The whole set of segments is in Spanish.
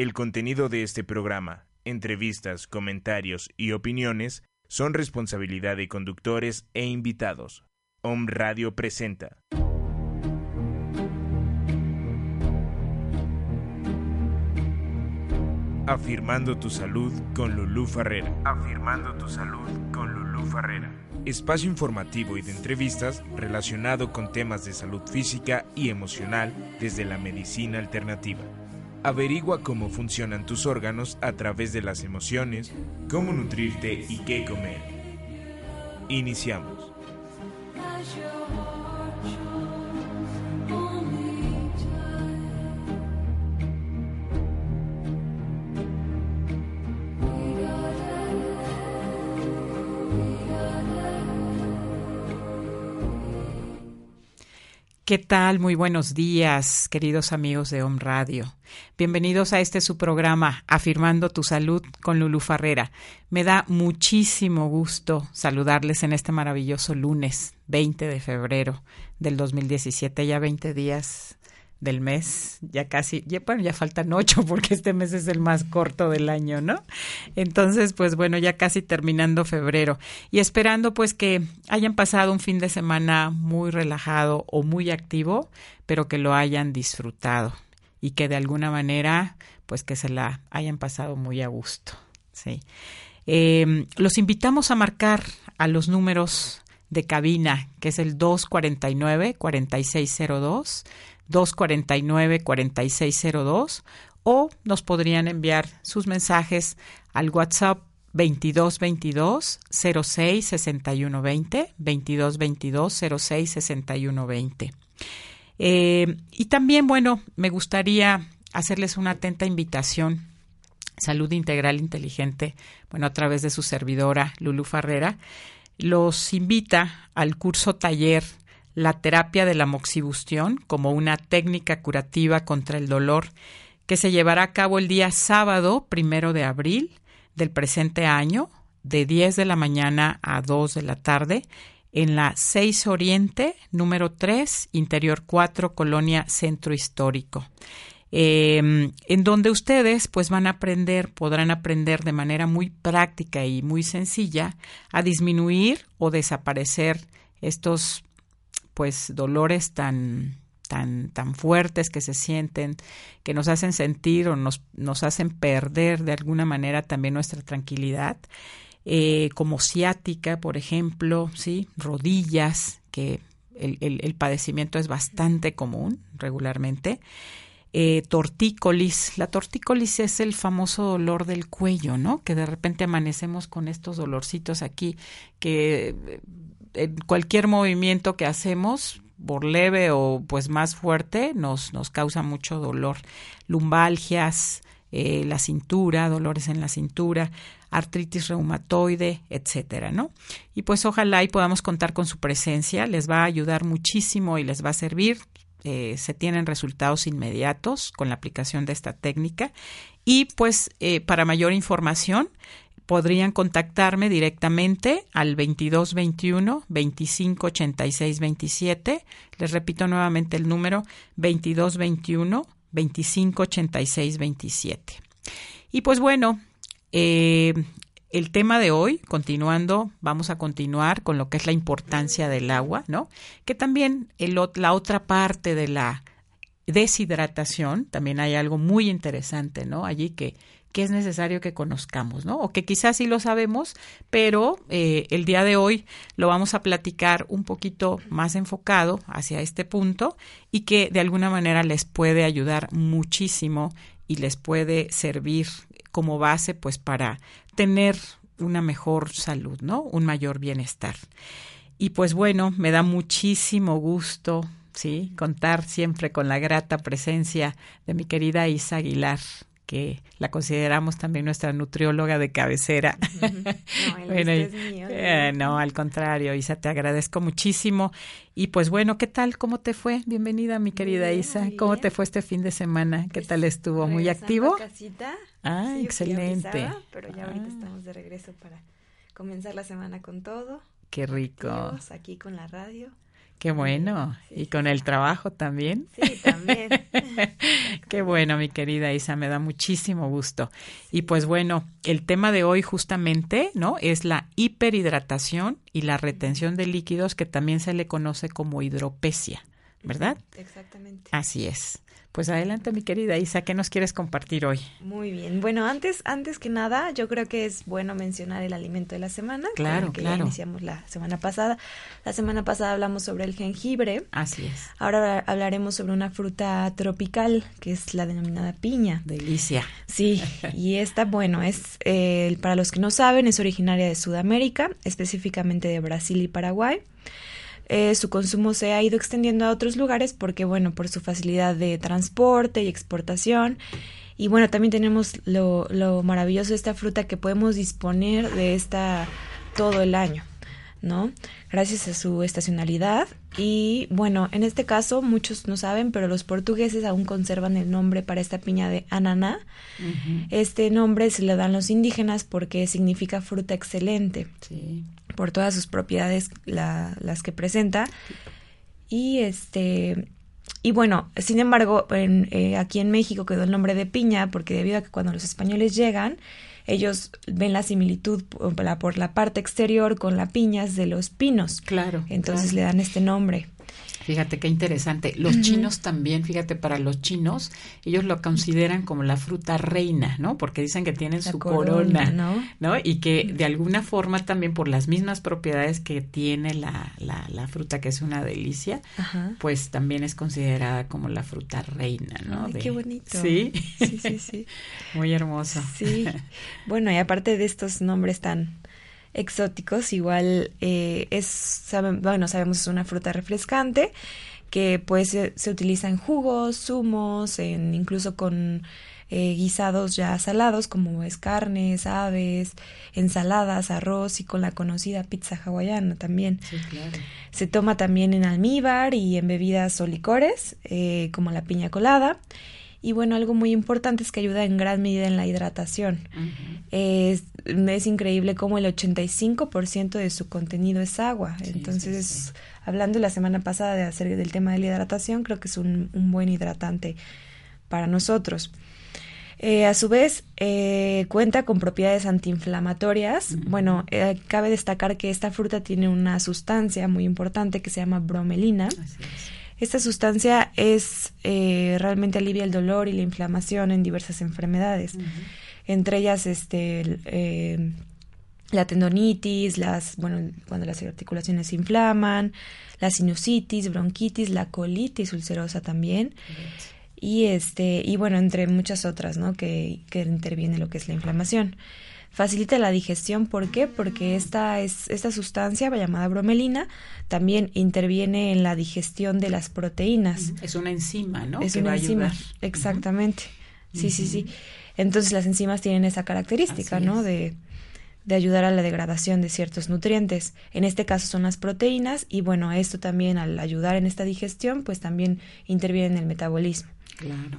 El contenido de este programa, entrevistas, comentarios y opiniones son responsabilidad de conductores e invitados. Om Radio presenta. Afirmando tu salud con Lulú Farrera. Afirmando tu salud con Lulú Farrera. Espacio informativo y de entrevistas relacionado con temas de salud física y emocional desde la medicina alternativa. Averigua cómo funcionan tus órganos a través de las emociones, cómo nutrirte y qué comer. Iniciamos. ¿Qué tal? Muy buenos días, queridos amigos de Home Radio. Bienvenidos a este su programa, Afirmando tu Salud con Lulu Farrera. Me da muchísimo gusto saludarles en este maravilloso lunes 20 de febrero del 2017, ya 20 días del mes, ya casi, ya, bueno, ya faltan ocho porque este mes es el más corto del año, ¿no? Entonces, pues bueno, ya casi terminando febrero y esperando pues que hayan pasado un fin de semana muy relajado o muy activo, pero que lo hayan disfrutado y que de alguna manera pues que se la hayan pasado muy a gusto, ¿sí? Eh, los invitamos a marcar a los números de cabina, que es el 249-4602, 249-4602 o nos podrían enviar sus mensajes al WhatsApp 2222 06 61 20 2222 06 61 20 y también bueno me gustaría hacerles una atenta invitación Salud Integral Inteligente bueno a través de su servidora Lulu Farrera los invita al curso taller la terapia de la moxibustión como una técnica curativa contra el dolor que se llevará a cabo el día sábado primero de abril del presente año de 10 de la mañana a 2 de la tarde en la 6 Oriente, número 3, Interior 4, Colonia Centro Histórico. Em, en donde ustedes pues van a aprender, podrán aprender de manera muy práctica y muy sencilla a disminuir o desaparecer estos pues dolores tan tan tan fuertes que se sienten, que nos hacen sentir o nos, nos hacen perder de alguna manera también nuestra tranquilidad, eh, como ciática, por ejemplo, sí, rodillas, que el, el, padecimiento es bastante común regularmente. Eh, tortícolis. La tortícolis es el famoso dolor del cuello, ¿no? Que de repente amanecemos con estos dolorcitos aquí que en cualquier movimiento que hacemos, por leve o pues más fuerte, nos, nos causa mucho dolor. Lumbalgias, eh, la cintura, dolores en la cintura, artritis reumatoide, etcétera, ¿no? Y pues ojalá y podamos contar con su presencia, les va a ayudar muchísimo y les va a servir. Eh, se tienen resultados inmediatos con la aplicación de esta técnica y pues eh, para mayor información podrían contactarme directamente al 2221 2586 27. Les repito nuevamente el número 2221 2586 27. Y pues bueno, eh, el tema de hoy, continuando, vamos a continuar con lo que es la importancia del agua, ¿no? Que también la otra parte de la deshidratación, también hay algo muy interesante, ¿no? Allí que que es necesario que conozcamos, ¿no? O que quizás sí lo sabemos, pero eh, el día de hoy lo vamos a platicar un poquito más enfocado hacia este punto y que de alguna manera les puede ayudar muchísimo y les puede servir como base pues para tener una mejor salud, ¿no? Un mayor bienestar. Y pues bueno, me da muchísimo gusto, sí, contar siempre con la grata presencia de mi querida Isa Aguilar que la consideramos también nuestra nutrióloga de cabecera. No, eh, no, al contrario, Isa, te agradezco muchísimo. Y pues bueno, ¿qué tal? ¿Cómo te fue? Bienvenida, mi querida Isa. ¿Cómo te fue este fin de semana? ¿Qué tal estuvo? ¿Muy activo? Casita. Ah, excelente. pero ya ahorita ah. estamos de regreso para comenzar la semana con todo. Qué rico. aquí con la radio. Qué bueno. Y con el trabajo también. Sí, también. Qué bueno, mi querida Isa, me da muchísimo gusto. Y pues bueno, el tema de hoy justamente, ¿no? Es la hiperhidratación y la retención de líquidos que también se le conoce como hidropesia, ¿verdad? Exactamente. Así es. Pues adelante, mi querida Isa, ¿qué nos quieres compartir hoy? Muy bien. Bueno, antes, antes que nada, yo creo que es bueno mencionar el alimento de la semana. Claro, el que claro. Ya iniciamos la semana pasada. La semana pasada hablamos sobre el jengibre. Así es. Ahora hablaremos sobre una fruta tropical, que es la denominada piña. Delicia. Sí, y esta, bueno, es, eh, para los que no saben, es originaria de Sudamérica, específicamente de Brasil y Paraguay. Eh, su consumo se ha ido extendiendo a otros lugares porque, bueno, por su facilidad de transporte y exportación. Y bueno, también tenemos lo, lo maravilloso de esta fruta que podemos disponer de esta todo el año, ¿no? Gracias a su estacionalidad. Y bueno, en este caso muchos no saben, pero los portugueses aún conservan el nombre para esta piña de ananá. Este nombre se le dan los indígenas porque significa fruta excelente Sí. Por todas sus propiedades la- las que presenta y este y bueno sin embargo en, eh, aquí en México quedó el nombre de piña porque debido a que cuando los españoles llegan ellos ven la similitud por la, por la parte exterior con la piñas de los pinos Claro. entonces claro. le dan este nombre Fíjate qué interesante. Los chinos también, fíjate, para los chinos, ellos lo consideran como la fruta reina, ¿no? Porque dicen que tienen La su corona, corona, ¿no? ¿no? Y que de alguna forma también por las mismas propiedades que tiene la, la, la fruta, que es una delicia, Ajá. pues también es considerada como la fruta reina, ¿no? Ay, De- qué bonito. Sí, sí sí sí muy hermoso. Sí, bueno, y aparte de estos nombres tan exóticos, igual eh, es, saben, bueno, sabemos es una fruta refrescante que pues se, se utiliza en jugos, zumos, en, incluso con eh, guisados ya salados como es carnes, aves, ensaladas, arroz y con la conocida pizza hawaiana también. Sí, claro. Se toma también en almíbar y en bebidas o licores, eh, como la piña colada. Y bueno, algo muy importante es que ayuda en gran medida en la hidratación. Es, es increíble cómo el 85% de su contenido es agua. Sí, Entonces, sí, sí. hablando la semana pasada de hacer del tema de la hidratación, creo que es un, un buen hidratante para nosotros. Eh, a su vez, eh, cuenta con propiedades antiinflamatorias. Bueno, eh, cabe destacar que esta fruta tiene una sustancia muy importante que se llama bromelina. Es. Esta sustancia es eh, realmente alivia el dolor y la inflamación en diversas enfermedades. Entre ellas este eh, la tendonitis, las bueno, cuando las articulaciones se inflaman, la sinusitis, bronquitis, la colitis ulcerosa también y este y bueno, entre muchas otras, ¿no? que que interviene lo que es la inflamación. Facilita la digestión, ¿por qué? Porque esta es esta sustancia llamada bromelina también interviene en la digestión de las proteínas. Es una enzima, ¿no? Es que una va a enzima, ayudar. exactamente. Sí, sí, sí. Entonces las enzimas tienen esa característica, Así ¿no? es. De, de ayudar a la degradación de ciertos nutrientes. En este caso son las proteínas y bueno, esto también al ayudar en esta digestión, pues también interviene en el metabolismo. Claro.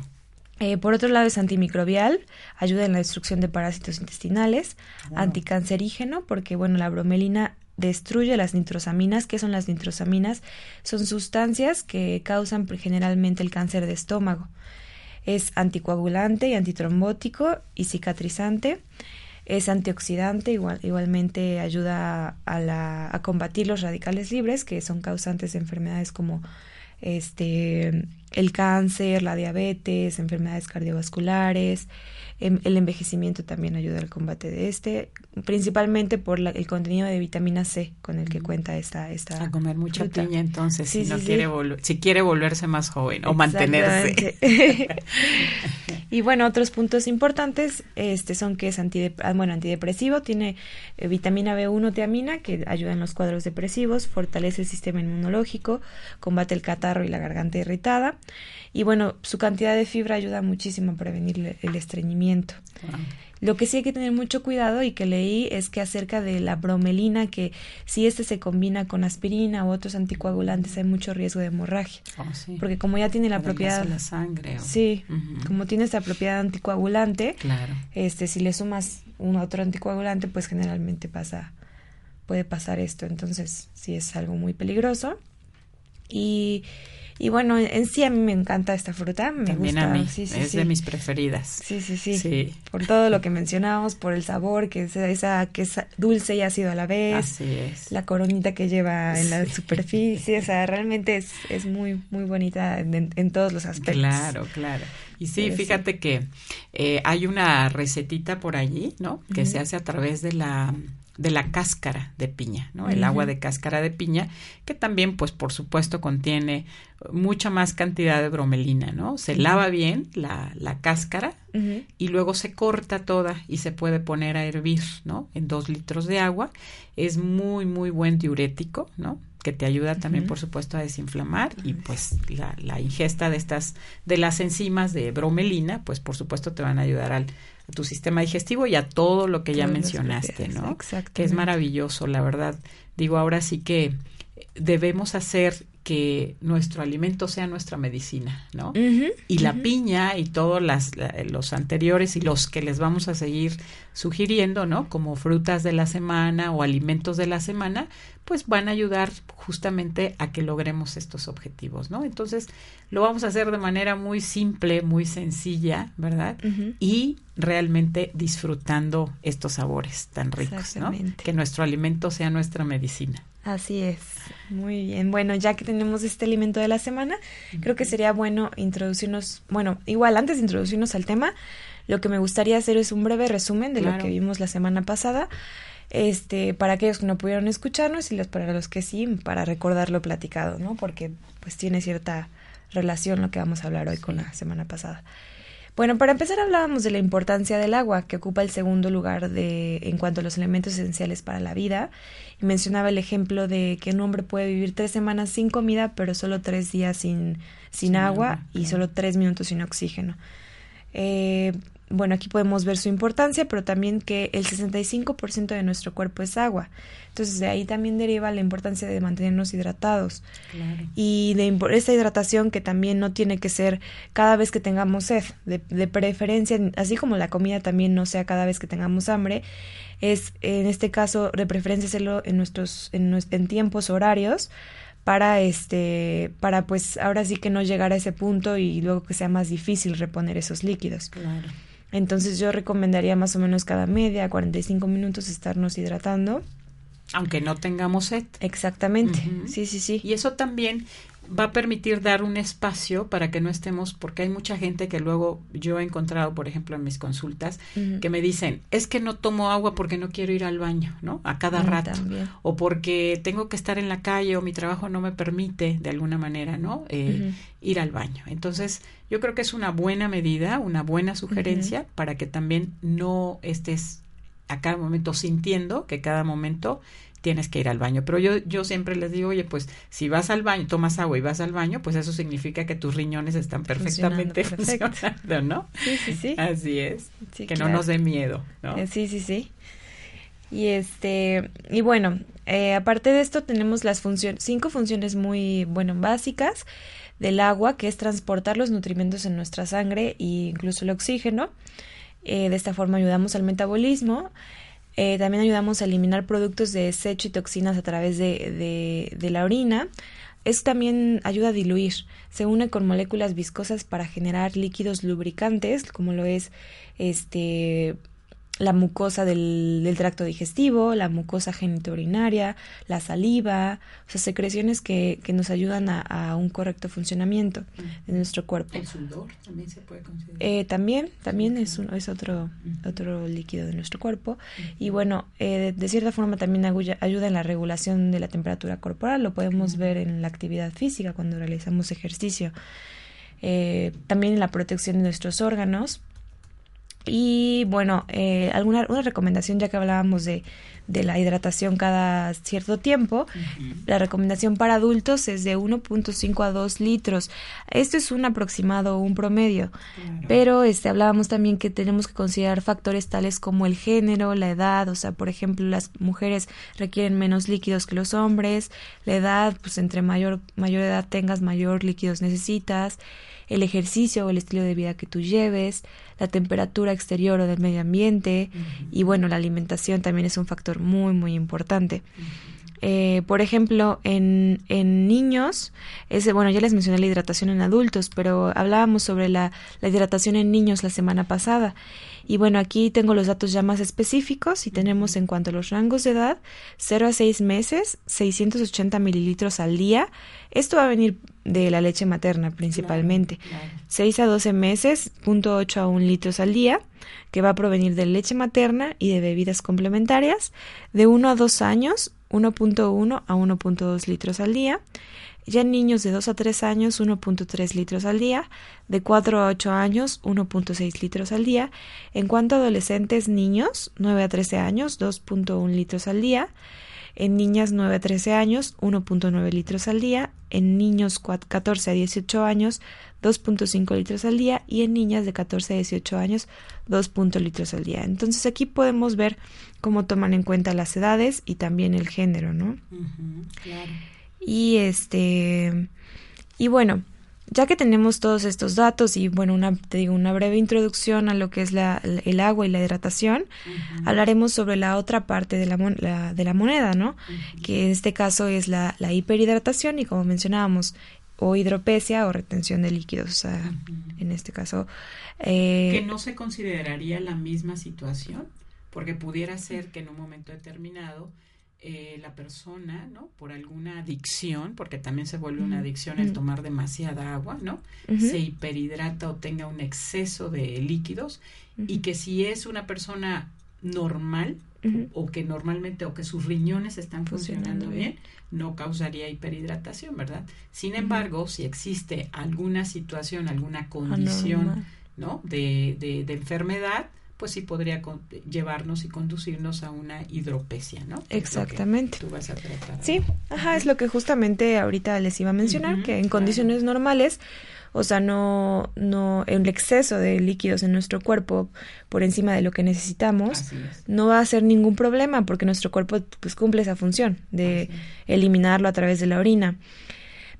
Eh, por otro lado es antimicrobial, ayuda en la destrucción de parásitos intestinales, Wow. anticancerígeno, porque bueno, la bromelina destruye las nitrosaminas. ¿Qué son las nitrosaminas? Son sustancias que causan generalmente el cáncer de estómago. Es anticoagulante y antitrombótico y cicatrizante. Es antioxidante, igual, igualmente ayuda a, la, a combatir los radicales libres, que son causantes de enfermedades como este el cáncer, la diabetes, enfermedades cardiovasculares, el envejecimiento también ayuda al combate de este, principalmente por la- el contenido de vitamina C con el que cuenta esta esta A comer mucha fruta. piña entonces, Sí, si no sí, quiere si volverse más joven o mantenerse. Y bueno, otros puntos importantes este son que es antidep- ah, bueno, antidepresivo, tiene eh, vitamina B1 tiamina que ayuda en los cuadros depresivos, fortalece el sistema inmunológico, combate el catarro y la garganta irritada. Y bueno, su cantidad de fibra ayuda muchísimo a prevenir el estreñimiento. Wow. Lo que sí hay que tener mucho cuidado y que leí es que acerca de la bromelina, que si este se combina con aspirina u otros anticoagulantes hay mucho riesgo de hemorragia. Oh, sí. Porque como ya tiene la Adelgaza propiedad... la sangre. o- Sí, como tiene esta propiedad anticoagulante, Claro. este, si le sumas un otro anticoagulante, pues generalmente pasa, puede pasar esto. Entonces, sí es algo muy peligroso. Y y bueno, en sí a mí me encanta esta fruta, me También gusta. a mí, sí, sí, es sí. de mis preferidas. Sí, sí, sí. Por todo lo que mencionábamos, por el sabor, que es esa que es dulce y ácido a la vez. Así es. La coronita que lleva en la superficie, o sea, realmente es, es muy, muy bonita en, en todos los aspectos. Claro, claro. Y sí, Pero fíjate que eh, hay una recetita por allí, ¿no? Que se hace a través de la de la cáscara de piña, ¿no? El agua de cáscara de piña, que también, pues, por supuesto, contiene mucha más cantidad de bromelina, ¿no? Se lava bien la, la cáscara y luego se corta toda y se puede poner a hervir, ¿no? En dos litros de agua. Es muy, muy buen diurético, ¿no? Que te ayuda también, por supuesto, a desinflamar y pues la, la ingesta de estas, de las enzimas de bromelina, pues por supuesto te van a ayudar al, tu sistema digestivo y a todo lo que ya Todos mencionaste, ¿no? exactamente. Que es maravilloso, la verdad. Digo, ahora sí que debemos hacer que nuestro alimento sea nuestra medicina, ¿no? Y la piña y todos las, la- los anteriores y los que les vamos a seguir sugiriendo, ¿no? Como frutas de la semana o alimentos de la semana, pues van a ayudar justamente a que logremos estos objetivos, ¿no? Entonces, lo vamos a hacer de manera muy simple, muy sencilla, ¿verdad? Y realmente disfrutando estos sabores tan ricos, ¿no? Que nuestro alimento sea nuestra medicina. Así es, muy bien. Bueno, ya que tenemos este alimento de la semana, creo que sería bueno introducirnos, bueno, igual antes de introducirnos al tema, lo que me gustaría hacer es un breve resumen de lo que vimos la semana pasada, este, para aquellos que no pudieron escucharnos y los para los que sí, para recordar lo platicado, ¿no? Porque pues tiene cierta relación lo que vamos a hablar hoy con la semana pasada. Bueno, para empezar hablábamos de la importancia del agua, que ocupa el segundo lugar de en cuanto a los elementos esenciales para la vida. Y mencionaba el ejemplo de que un hombre puede vivir tres semanas sin comida, pero solo tres días sin, sin, Sin agua agua, y claro. solo tres minutos sin oxígeno. Eh, bueno, aquí podemos ver su importancia, pero también que el 65% de nuestro cuerpo es agua. Entonces, de ahí también deriva la importancia de mantenernos hidratados Claro. y de esa hidratación que también no tiene que ser cada vez que tengamos sed, de, de preferencia, así como la comida también no sea cada vez que tengamos hambre, es en este caso de preferencia hacerlo en nuestros en, en tiempos horarios para este para pues ahora sí que no llegar a ese punto y luego que sea más difícil reponer esos líquidos. Claro. Entonces yo recomendaría más o menos cada media, 45 minutos estarnos hidratando. Aunque no tengamos sed. Exactamente. Sí, sí, sí. Y eso también va a permitir dar un espacio para que no estemos, porque hay mucha gente que luego yo he encontrado, por ejemplo, en mis consultas, que me dicen, es que no tomo agua porque no quiero ir al baño, ¿no? A cada Mm, rato. también. O porque tengo que estar en la calle o mi trabajo no me permite, de alguna manera, ¿no? Eh. Ir al baño. Entonces, yo creo que es una buena medida, una buena sugerencia para que también no estés a cada momento sintiendo que cada momento tienes que ir al baño. Pero yo, yo siempre les digo, oye, pues si vas al baño, tomas agua y vas al baño, pues eso significa que tus riñones están perfectamente Funcionando, perfecto. funcionando, ¿no? Sí, sí, sí. Así es. Sí, que claro. no nos dé miedo, ¿no? Eh, sí, sí, sí. Y este, y bueno, eh, aparte de esto tenemos las funciones, cinco funciones muy, bueno, básicas del agua, que es transportar los nutrimentos en nuestra sangre e incluso el oxígeno. Eh, de esta forma ayudamos al metabolismo. Eh, también ayudamos a eliminar productos de desecho y toxinas a través de, de, de la orina. Es también ayuda a diluir. Se une con moléculas viscosas para generar líquidos lubricantes, como lo es este la mucosa del, del tracto digestivo, la mucosa genitourinaria, la saliva, o sea, secreciones que, que nos ayudan a, a un correcto funcionamiento de nuestro cuerpo. El sudor también se puede considerar. Eh, también, también es, un, es otro, otro líquido de nuestro cuerpo. Y bueno, eh, de, de cierta forma también agulla- ayuda en la regulación de la temperatura corporal. Lo podemos ver en la actividad física cuando realizamos ejercicio. Eh, también en la protección de nuestros órganos. Y bueno, eh, alguna una recomendación ya que hablábamos de, de la hidratación cada cierto tiempo, la recomendación para adultos es de 1.5 a 2 litros. Esto es un aproximado, un promedio. Claro. Pero este hablábamos también que tenemos que considerar factores tales como el género, la edad, o sea, por ejemplo, las mujeres requieren menos líquidos que los hombres, la edad, pues entre mayor mayor edad tengas, mayor líquidos necesitas, el ejercicio o el estilo de vida que tú lleves, la temperatura exterior o del medio ambiente y bueno, la alimentación también es un factor muy muy importante. Eh, por ejemplo, en, en niños, ese, bueno, ya les mencioné la hidratación en adultos, pero hablábamos sobre la, la hidratación en niños la semana pasada. Y bueno, aquí tengo los datos ya más específicos y tenemos en cuanto a los rangos de edad, 0 a 6 meses, 680 mililitros al día. Esto va a venir de la leche materna principalmente. 6 a 12 meses, 0.8 a 1 litros al día, que va a provenir de leche materna y de bebidas complementarias. De 1 a 2 años, 1.1 a 1.2 litros al día. Ya en niños de 2 a 3 años, 1.3 litros al día. De 4 a 8 años, 1.6 litros al día. En cuanto a adolescentes niños, 9 a 13 años, 2.1 litros al día. En niñas 9 a 13 años, 1.9 litros al día. En niños 14 a 18 años, 2.5 litros al día. Y en niñas de 14 a 18 años, 2. litros al día. Entonces aquí podemos ver cómo toman en cuenta las edades y también el género, ¿no? claro. Y este y bueno, ya que tenemos todos estos datos y bueno, una te digo una breve introducción a lo que es la, el agua y la hidratación, hablaremos sobre la otra parte de la, de la moneda, ¿no? Que en este caso es la, la hiperhidratación y como mencionábamos, o hidropesia o retención de líquidos, o sea, en este caso. Eh, que no se consideraría la misma situación, porque pudiera ser que en un momento determinado eh, la persona, ¿no? Por alguna adicción, porque también se vuelve una adicción el tomar demasiada agua, ¿no? Se hiperhidrata o tenga un exceso de líquidos y que si es una persona normal o que normalmente o que sus riñones están funcionando, bien, no causaría hiperhidratación, ¿verdad? Sin embargo, si existe alguna situación, alguna condición, ¿no? De, de, de enfermedad, pues sí podría llevarnos y conducirnos a una hidropesia, ¿no? Exactamente. Tú vas a tratar. Sí, ajá, es lo que justamente ahorita les iba a mencionar, que en condiciones normales, o sea, no, no, el exceso de líquidos en nuestro cuerpo por encima de lo que necesitamos, no va a ser ningún problema porque nuestro cuerpo pues cumple esa función de eliminarlo a través de la orina.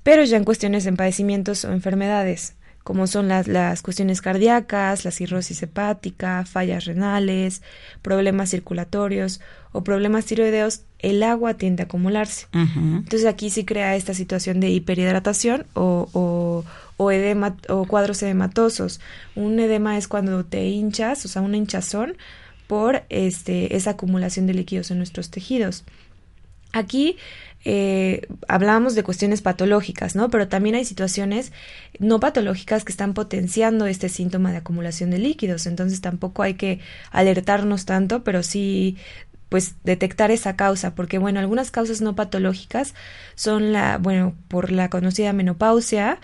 Pero ya en cuestiones de padecimientos o enfermedades, como son las, las cuestiones cardíacas, la cirrosis hepática, fallas renales, problemas circulatorios o problemas tiroideos, el agua tiende a acumularse. Entonces aquí sí crea esta situación de hiperhidratación o, o, o, edema, o cuadros edematosos. Un edema es cuando te hinchas, o sea, una hinchazón por este, esa acumulación de líquidos en nuestros tejidos. Aquí eh, hablábamos de cuestiones patológicas, ¿no? Pero también hay situaciones no patológicas que están potenciando este síntoma de acumulación de líquidos. Entonces tampoco hay que alertarnos tanto, pero sí pues detectar esa causa, porque bueno, algunas causas no patológicas son la, bueno, por la conocida menopausia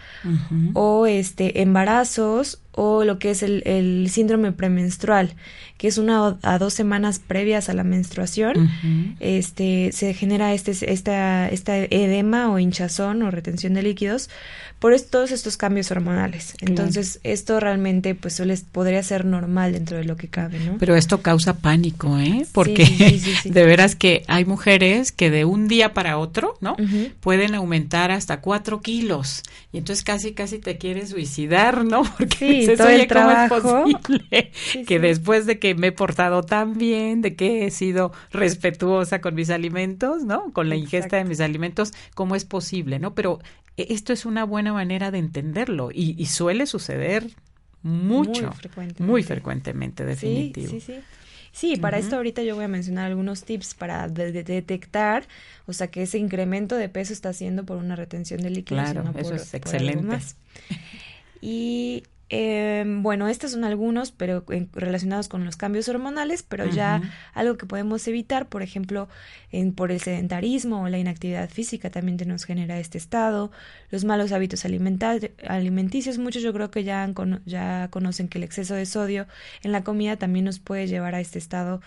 o este embarazos o lo que es el, el, síndrome premenstrual, que es una a dos semanas previas a la menstruación, este se genera este esta, esta edema o hinchazón o retención de líquidos por todos estos cambios hormonales. Entonces, esto realmente pues suele, podría ser normal dentro de lo que cabe, ¿no? Pero esto causa pánico, ¿eh? Porque de veras que hay mujeres que de un día para otro, ¿no? Pueden aumentar hasta cuatro kilos. Y entonces casi, casi te quieres suicidar, ¿no? Porque todo el trabajo. ¿cómo es posible que después de que me he portado tan bien, de que he sido respetuosa con mis alimentos, ¿no? Con la ingesta de mis alimentos, ¿cómo es posible, no? Pero e, esto es una buena manera de entenderlo y, suele suceder mucho, muy frecuentemente, muy frecuentemente definitivo. Sí, sí, sí. Sí, para esto ahorita yo voy a mencionar algunos tips para detectar, o sea, que ese incremento de peso está haciendo por una retención de líquidos. Claro, eso es excelente. Y eh, bueno, estos son algunos, pero relacionados con los cambios hormonales, pero ya algo que podemos evitar, por ejemplo, en, por el sedentarismo o la inactividad física también te nos genera este estado, los malos hábitos alimenticios, muchos yo creo que ya, ya conocen que el exceso de sodio en la comida también nos puede llevar a este estado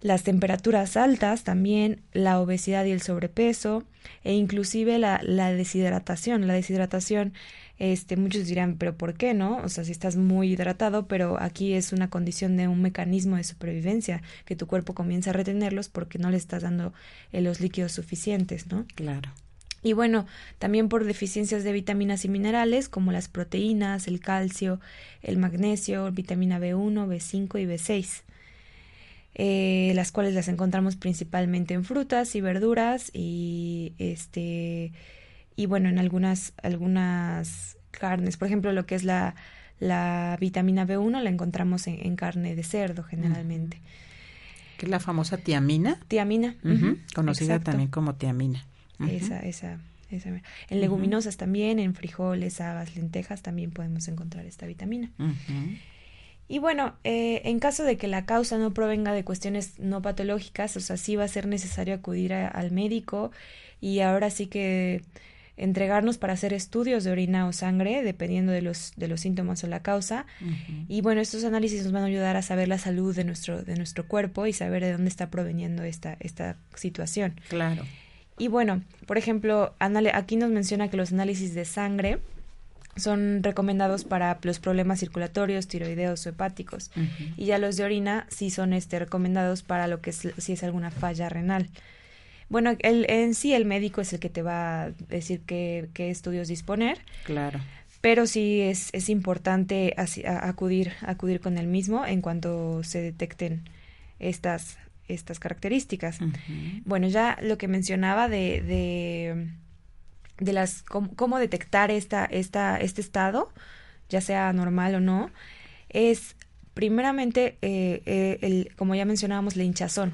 las temperaturas altas también, la obesidad y el sobrepeso, e inclusive la, la deshidratación. La deshidratación este, muchos dirán, pero ¿por qué no? O sea, si estás muy hidratado, pero aquí es una condición de un mecanismo de supervivencia, que tu cuerpo comienza a retenerlos porque no le estás dando eh, los líquidos suficientes, ¿no? Claro. Y bueno, también por deficiencias de vitaminas y minerales como las proteínas, el calcio, el magnesio, vitamina B1, B5 y B6. eh, las cuales las encontramos principalmente en frutas y verduras y este y bueno en algunas algunas carnes por ejemplo lo que es la, la vitamina B1 la encontramos en, carne de cerdo generalmente. Que es la famosa tiamina. Tiamina conocida también como tiamina. Esa esa en leguminosas también, en frijoles, habas, lentejas también podemos encontrar esta vitamina. Y bueno, eh, en caso de que la causa no provenga de cuestiones no patológicas, o sea, sí va a ser necesario acudir al médico y ahora sí que entregarnos para hacer estudios de orina o sangre, dependiendo de los, de los síntomas o la causa. Y bueno, estos análisis nos van a ayudar a saber la salud de nuestro, de nuestro cuerpo y saber de dónde está proveniendo esta, esta situación. Claro. Y bueno, por ejemplo, aquí nos menciona que los análisis de sangre son recomendados para los problemas circulatorios, tiroideos o hepáticos. Y ya los de orina sí son este, recomendados para lo que es, si es alguna falla renal. Bueno, el, en sí el médico es el que te va a decir qué, qué estudios disponer. Claro. Pero sí es, es importante acudir, acudir con el mismo en cuanto se detecten estas, estas características. Bueno, ya lo que mencionaba de, de, de las cómo, detectar esta, esta, este estado, ya sea normal o no, es primeramente, eh, eh, el, como ya mencionábamos, la hinchazón.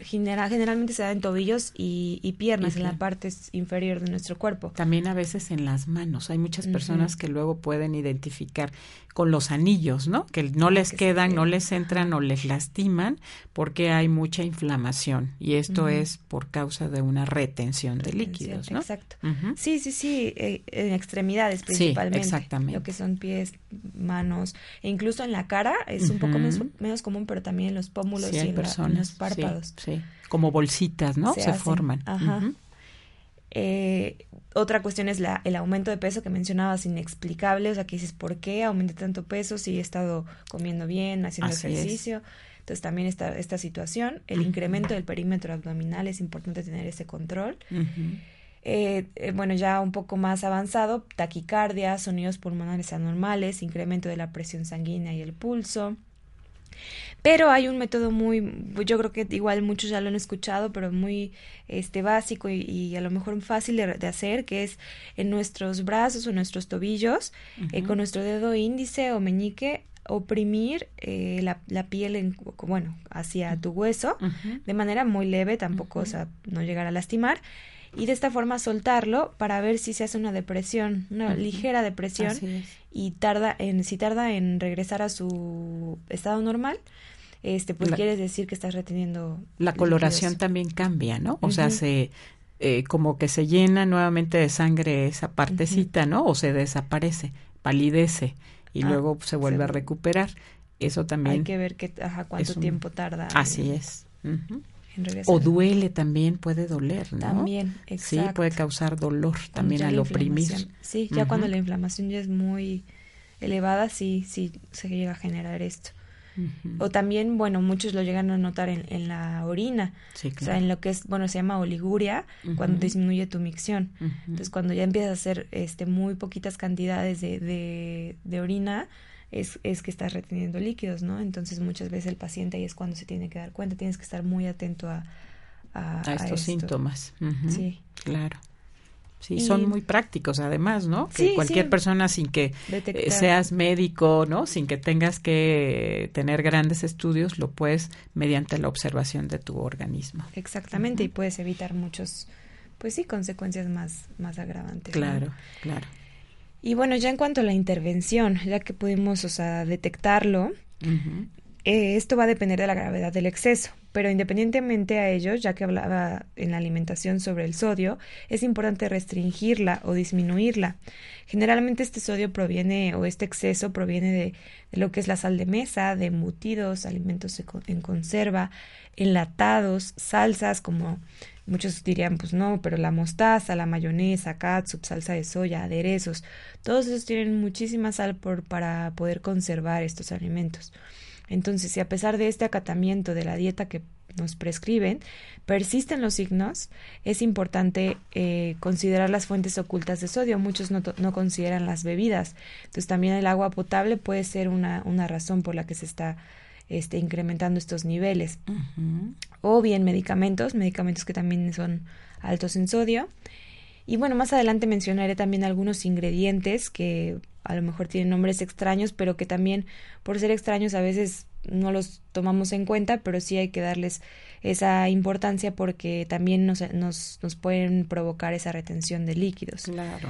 generalmente se da en tobillos y, piernas, en la parte inferior de nuestro cuerpo. También a veces en las manos. Hay muchas personas que luego pueden identificar con los anillos, ¿no? Que no les quedan, no les entran o les lastiman porque hay mucha inflamación y esto es por causa de una retención, de líquidos, ¿no? Exacto. Sí, sí, sí, eh, en extremidades principalmente. Sí, exactamente. Lo que son pies, manos, e incluso en la cara es un poco menos, común, pero también en los pómulos y en, los párpados. Sí, como bolsitas, ¿no? Se, forman. Ajá. Eh, otra cuestión es la, el aumento de peso que mencionabas, inexplicable, o sea, que dices, ¿por qué aumenté tanto peso si he estado comiendo bien, haciendo ejercicio? Entonces también esta, esta situación, el incremento del perímetro abdominal, es importante tener ese control. Eh, eh, bueno, ya un poco más avanzado, taquicardia, sonidos pulmonares anormales, incremento de la presión sanguínea y el pulso, pero hay un método muy, yo creo que igual muchos ya lo han escuchado, pero muy este básico y, a lo mejor fácil de, hacer, que es en nuestros brazos o nuestros tobillos, eh, con nuestro dedo índice o meñique, oprimir eh, la, la, piel en, bueno, hacia tu hueso de manera muy leve, tampoco, o sea, no llegar a lastimar y de esta forma soltarlo para ver si se hace una depresión, una ligera depresión y tarda en si tarda en regresar a su estado normal, este pues quiere decir que estás reteniendo la coloración también cambia, ¿no? O sea, se eh, como que se llena nuevamente de sangre esa partecita, ¿no? O se desaparece, palidece y ah, luego se vuelve a recuperar. Eso también. Hay que ver qué, ajá, cuánto tiempo tarda. Así es. O duele también, puede doler, ¿no? También, exacto. Sí, puede causar dolor también al oprimir. Sí, ya cuando la inflamación ya es muy elevada, sí, sí se llega a generar esto. O también, bueno, muchos lo llegan a notar en, en la orina, sí, claro. o sea, en lo que es, bueno, se llama oliguria, cuando disminuye tu micción. Entonces, cuando ya empiezas a hacer este, muy poquitas cantidades de, de, de orina, es, es que estás reteniendo líquidos, ¿no? Entonces muchas veces el paciente ahí es cuando se tiene que dar cuenta, tienes que estar muy atento a, a, estos síntomas. Sí. Claro. Sí, son muy prácticos además, ¿no? Que cualquier persona sin que seas médico, ¿no? Sin que tengas que tener grandes estudios, lo puedes mediante la observación de tu organismo. Exactamente, y puedes evitar muchos, pues sí, consecuencias más, más agravantes. Claro, claro. Y bueno, ya en cuanto a la intervención, ya que pudimos, o sea, detectarlo, eh, esto va a depender de la gravedad del exceso, pero independientemente a ello, ya que hablaba en la alimentación sobre el sodio, es importante restringirla o disminuirla. Generalmente este sodio proviene o este exceso proviene de, de lo que es la sal de mesa, de embutidos, alimentos en conserva, enlatados, salsas como Muchos dirían, pues no, pero la mostaza, la mayonesa, catsup, salsa de soya, aderezos, todos esos tienen muchísima sal por, para poder conservar estos alimentos. Entonces, si a pesar de este acatamiento de la dieta que nos prescriben, persisten los signos, es importante eh, considerar las fuentes ocultas de sodio. Muchos no, no, consideran las bebidas. Entonces, también el agua potable puede ser una, una razón por la que se está este, incrementando estos niveles. O bien medicamentos, medicamentos que también son altos en sodio. Y bueno, más adelante mencionaré también algunos ingredientes que a lo mejor tienen nombres extraños, pero que también por ser extraños a veces no los tomamos en cuenta, pero sí hay que darles esa importancia porque también nos, nos, nos pueden provocar esa retención de líquidos. Claro.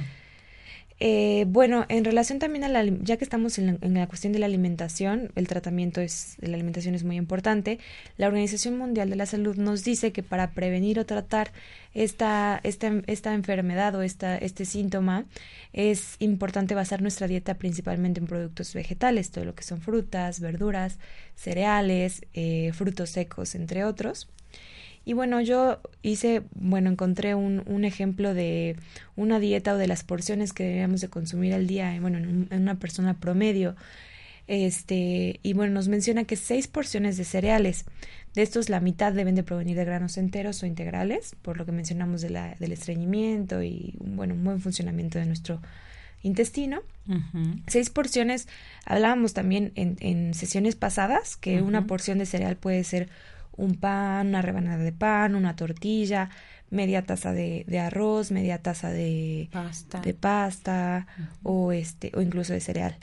Eh, bueno, en relación también a la, ya que estamos en la, cuestión de la alimentación, el tratamiento es, la alimentación es muy importante. La Organización Mundial de la Salud nos dice que para prevenir o tratar esta, esta, esta enfermedad o esta, este síntoma, es importante basar nuestra dieta principalmente en productos vegetales, todo lo que son frutas, verduras, cereales, eh, frutos secos, entre otros. Y bueno, yo hice, bueno, encontré un, un ejemplo de una dieta o de las porciones que debíamos de consumir al día, bueno, en, una persona promedio. Este, y bueno, nos menciona que seis porciones de cereales. De estos, la mitad deben de provenir de granos enteros o integrales, por lo que mencionamos de la, del estreñimiento y, bueno, un buen funcionamiento de nuestro intestino. Seis porciones, hablábamos también en, en sesiones pasadas que una porción de cereal puede ser un pan, una rebanada de pan, una tortilla, media taza de, arroz, media taza de pasta, de pasta o este o incluso de cereal.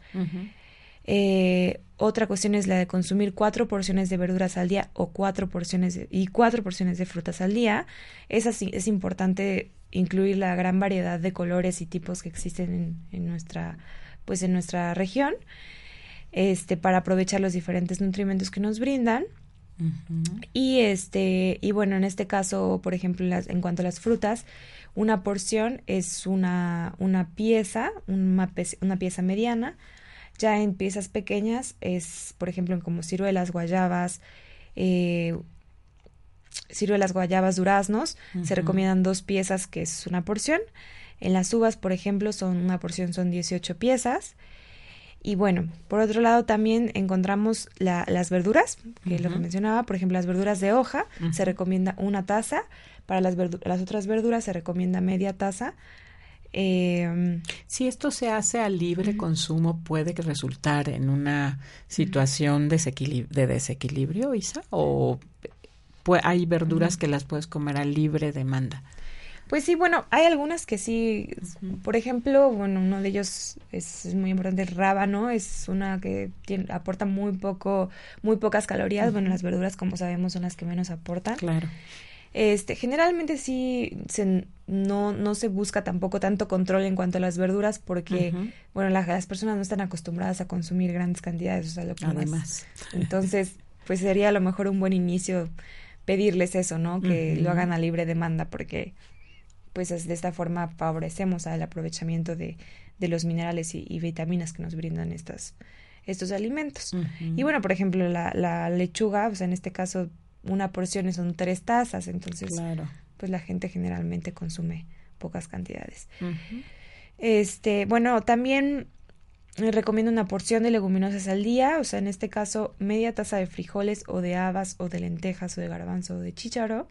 Eh, otra cuestión es la de consumir cuatro porciones de verduras al día o cuatro porciones y cuatro porciones de frutas al día. Es así, es importante incluir la gran variedad de colores y tipos que existen en, en nuestra pues en nuestra región este para aprovechar los diferentes nutrimentos que nos brindan y este, y bueno, en este caso, por ejemplo, en, cuanto a las frutas, una porción es una, una pieza, una, una, pieza mediana. Ya en piezas pequeñas es, por ejemplo, como ciruelas, guayabas, eh, ciruelas, guayabas, duraznos. Se recomiendan dos piezas, que es una porción. En las uvas, por ejemplo, son una porción son 18 piezas. Y bueno, por otro lado también encontramos las verduras, que es lo que mencionaba, por ejemplo, las verduras de hoja, se recomienda una taza, para las, las otras verduras se recomienda media taza. Eh, si esto se hace a libre consumo, puede resultar en una situación de desequilibrio, Isa, o hay verduras que las puedes comer a libre demanda. Pues sí, bueno, hay algunas que sí, por ejemplo, bueno, uno de ellos es, muy importante, el rábano, es una que tiene, aporta muy poco, muy pocas calorías, bueno, las verduras como sabemos son las que menos aportan. Claro. Este, generalmente sí se, no, no se busca tampoco tanto control en cuanto a las verduras porque, bueno, las personas no están acostumbradas a consumir grandes cantidades, o sea, lo que Además. Entonces, pues sería a lo mejor un buen inicio pedirles eso, ¿no? Que lo hagan a libre demanda porque pues de esta forma favorecemos al aprovechamiento de, de los minerales y, vitaminas que nos brindan estas, estos alimentos. Y bueno, por ejemplo, la, la lechuga, o sea, en este caso una porción son tres tazas, entonces pues la gente generalmente consume pocas cantidades. Este, bueno, también recomiendo una porción de leguminosas al día, o sea, en este caso media taza de frijoles o de habas o de lentejas o de garbanzo o de chícharo,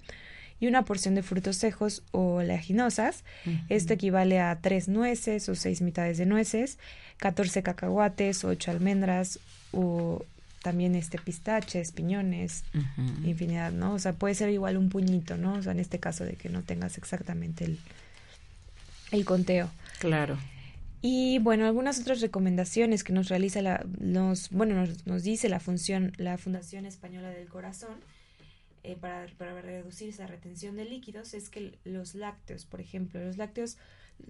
y una porción de frutos secos o oleaginosas. Esto equivale a tres nueces o seis mitades de nueces, 14 cacahuates, ocho almendras o también este pistaches, piñones, infinidad, ¿no? O sea, puede ser igual un puñito, ¿no? O sea, en este caso de que no tengas exactamente el, el conteo. Claro. Y bueno, algunas otras recomendaciones que nos realiza la, nos, bueno, nos, nos dice la función, la Fundación Española del Corazón eh, para, para, reducir esa retención de líquidos es que los lácteos, por ejemplo, los lácteos